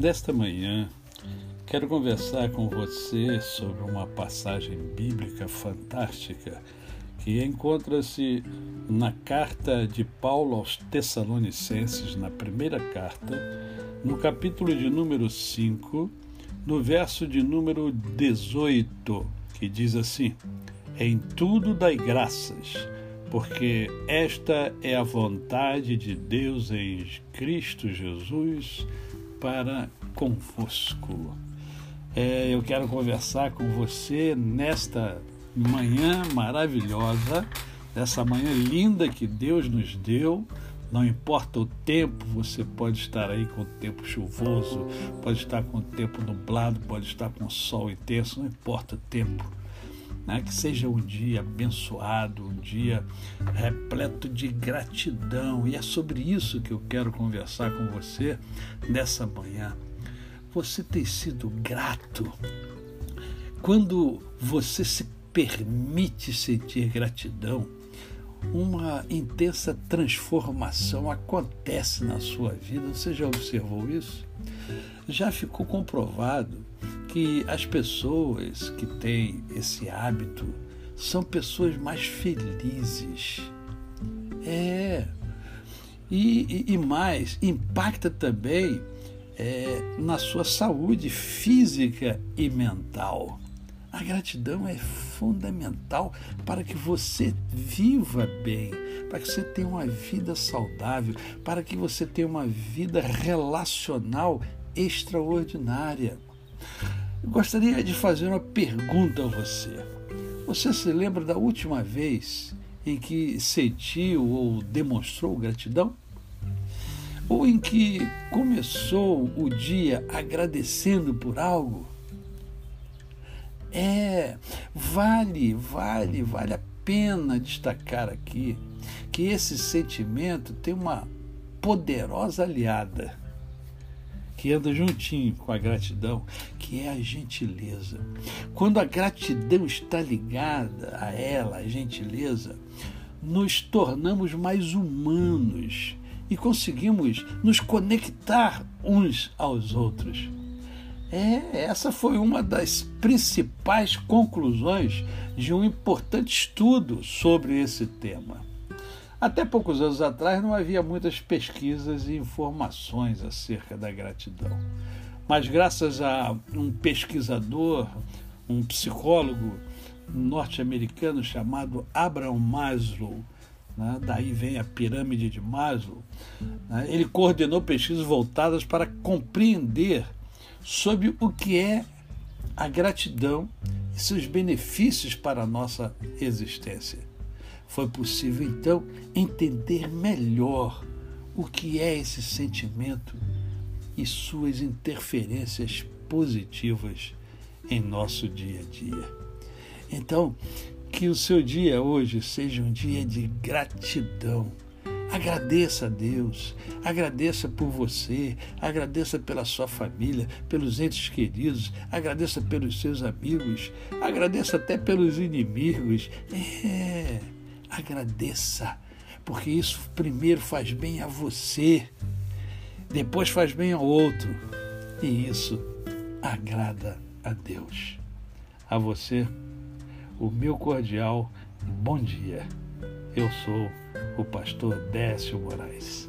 Nesta manhã, quero conversar com você sobre uma passagem bíblica fantástica que encontra-se na carta de Paulo aos Tessalonicenses, na primeira carta, no capítulo de número 5, no verso de número 18, que diz assim: Em tudo dai graças, porque esta é a vontade de Deus em Cristo Jesus para convosco. É, eu quero conversar com você nesta manhã maravilhosa, essa manhã linda que Deus nos deu. Não importa o tempo, você pode estar aí com o tempo chuvoso, pode estar com o tempo nublado, pode estar com sol intenso, não importa o tempo. Né? Que seja um dia abençoado, um dia repleto de gratidão. E é sobre isso que eu quero conversar com você nessa manhã. Você tem sido grato quando você se permite sentir gratidão, uma intensa transformação acontece na sua vida. Você já observou isso? Já ficou comprovado que as pessoas que têm esse hábito são pessoas mais felizes. É. E, e, e mais, impacta também é, na sua saúde física e mental. A gratidão é fundamental para que você viva bem, para que você tenha uma vida saudável, para que você tenha uma vida relacional extraordinária. Gostaria de fazer uma pergunta a você. Você se lembra da última vez em que sentiu ou demonstrou gratidão? Ou em que começou o dia agradecendo por algo? É, vale, vale, vale a pena destacar aqui que esse sentimento tem uma poderosa aliada que anda juntinho com a gratidão, que é a gentileza. Quando a gratidão está ligada a ela, a gentileza, nos tornamos mais humanos e conseguimos nos conectar uns aos outros. É, essa foi uma das principais conclusões de um importante estudo sobre esse tema. Até poucos anos atrás não havia muitas pesquisas e informações acerca da gratidão. Mas graças a um pesquisador, um psicólogo norte-americano chamado Abraham Maslow, né? daí vem a pirâmide de Maslow, né? ele coordenou pesquisas voltadas para compreender sobre o que é a gratidão e seus benefícios para a nossa existência. Foi possível então entender melhor o que é esse sentimento e suas interferências positivas em nosso dia a dia. Então, que o seu dia hoje seja um dia de gratidão Agradeça a Deus, agradeça por você, agradeça pela sua família, pelos entes queridos, agradeça pelos seus amigos, agradeça até pelos inimigos. É, agradeça, porque isso primeiro faz bem a você, depois faz bem ao outro, e isso agrada a Deus. A você, o meu cordial bom dia. Eu sou o pastor Décio Moraes.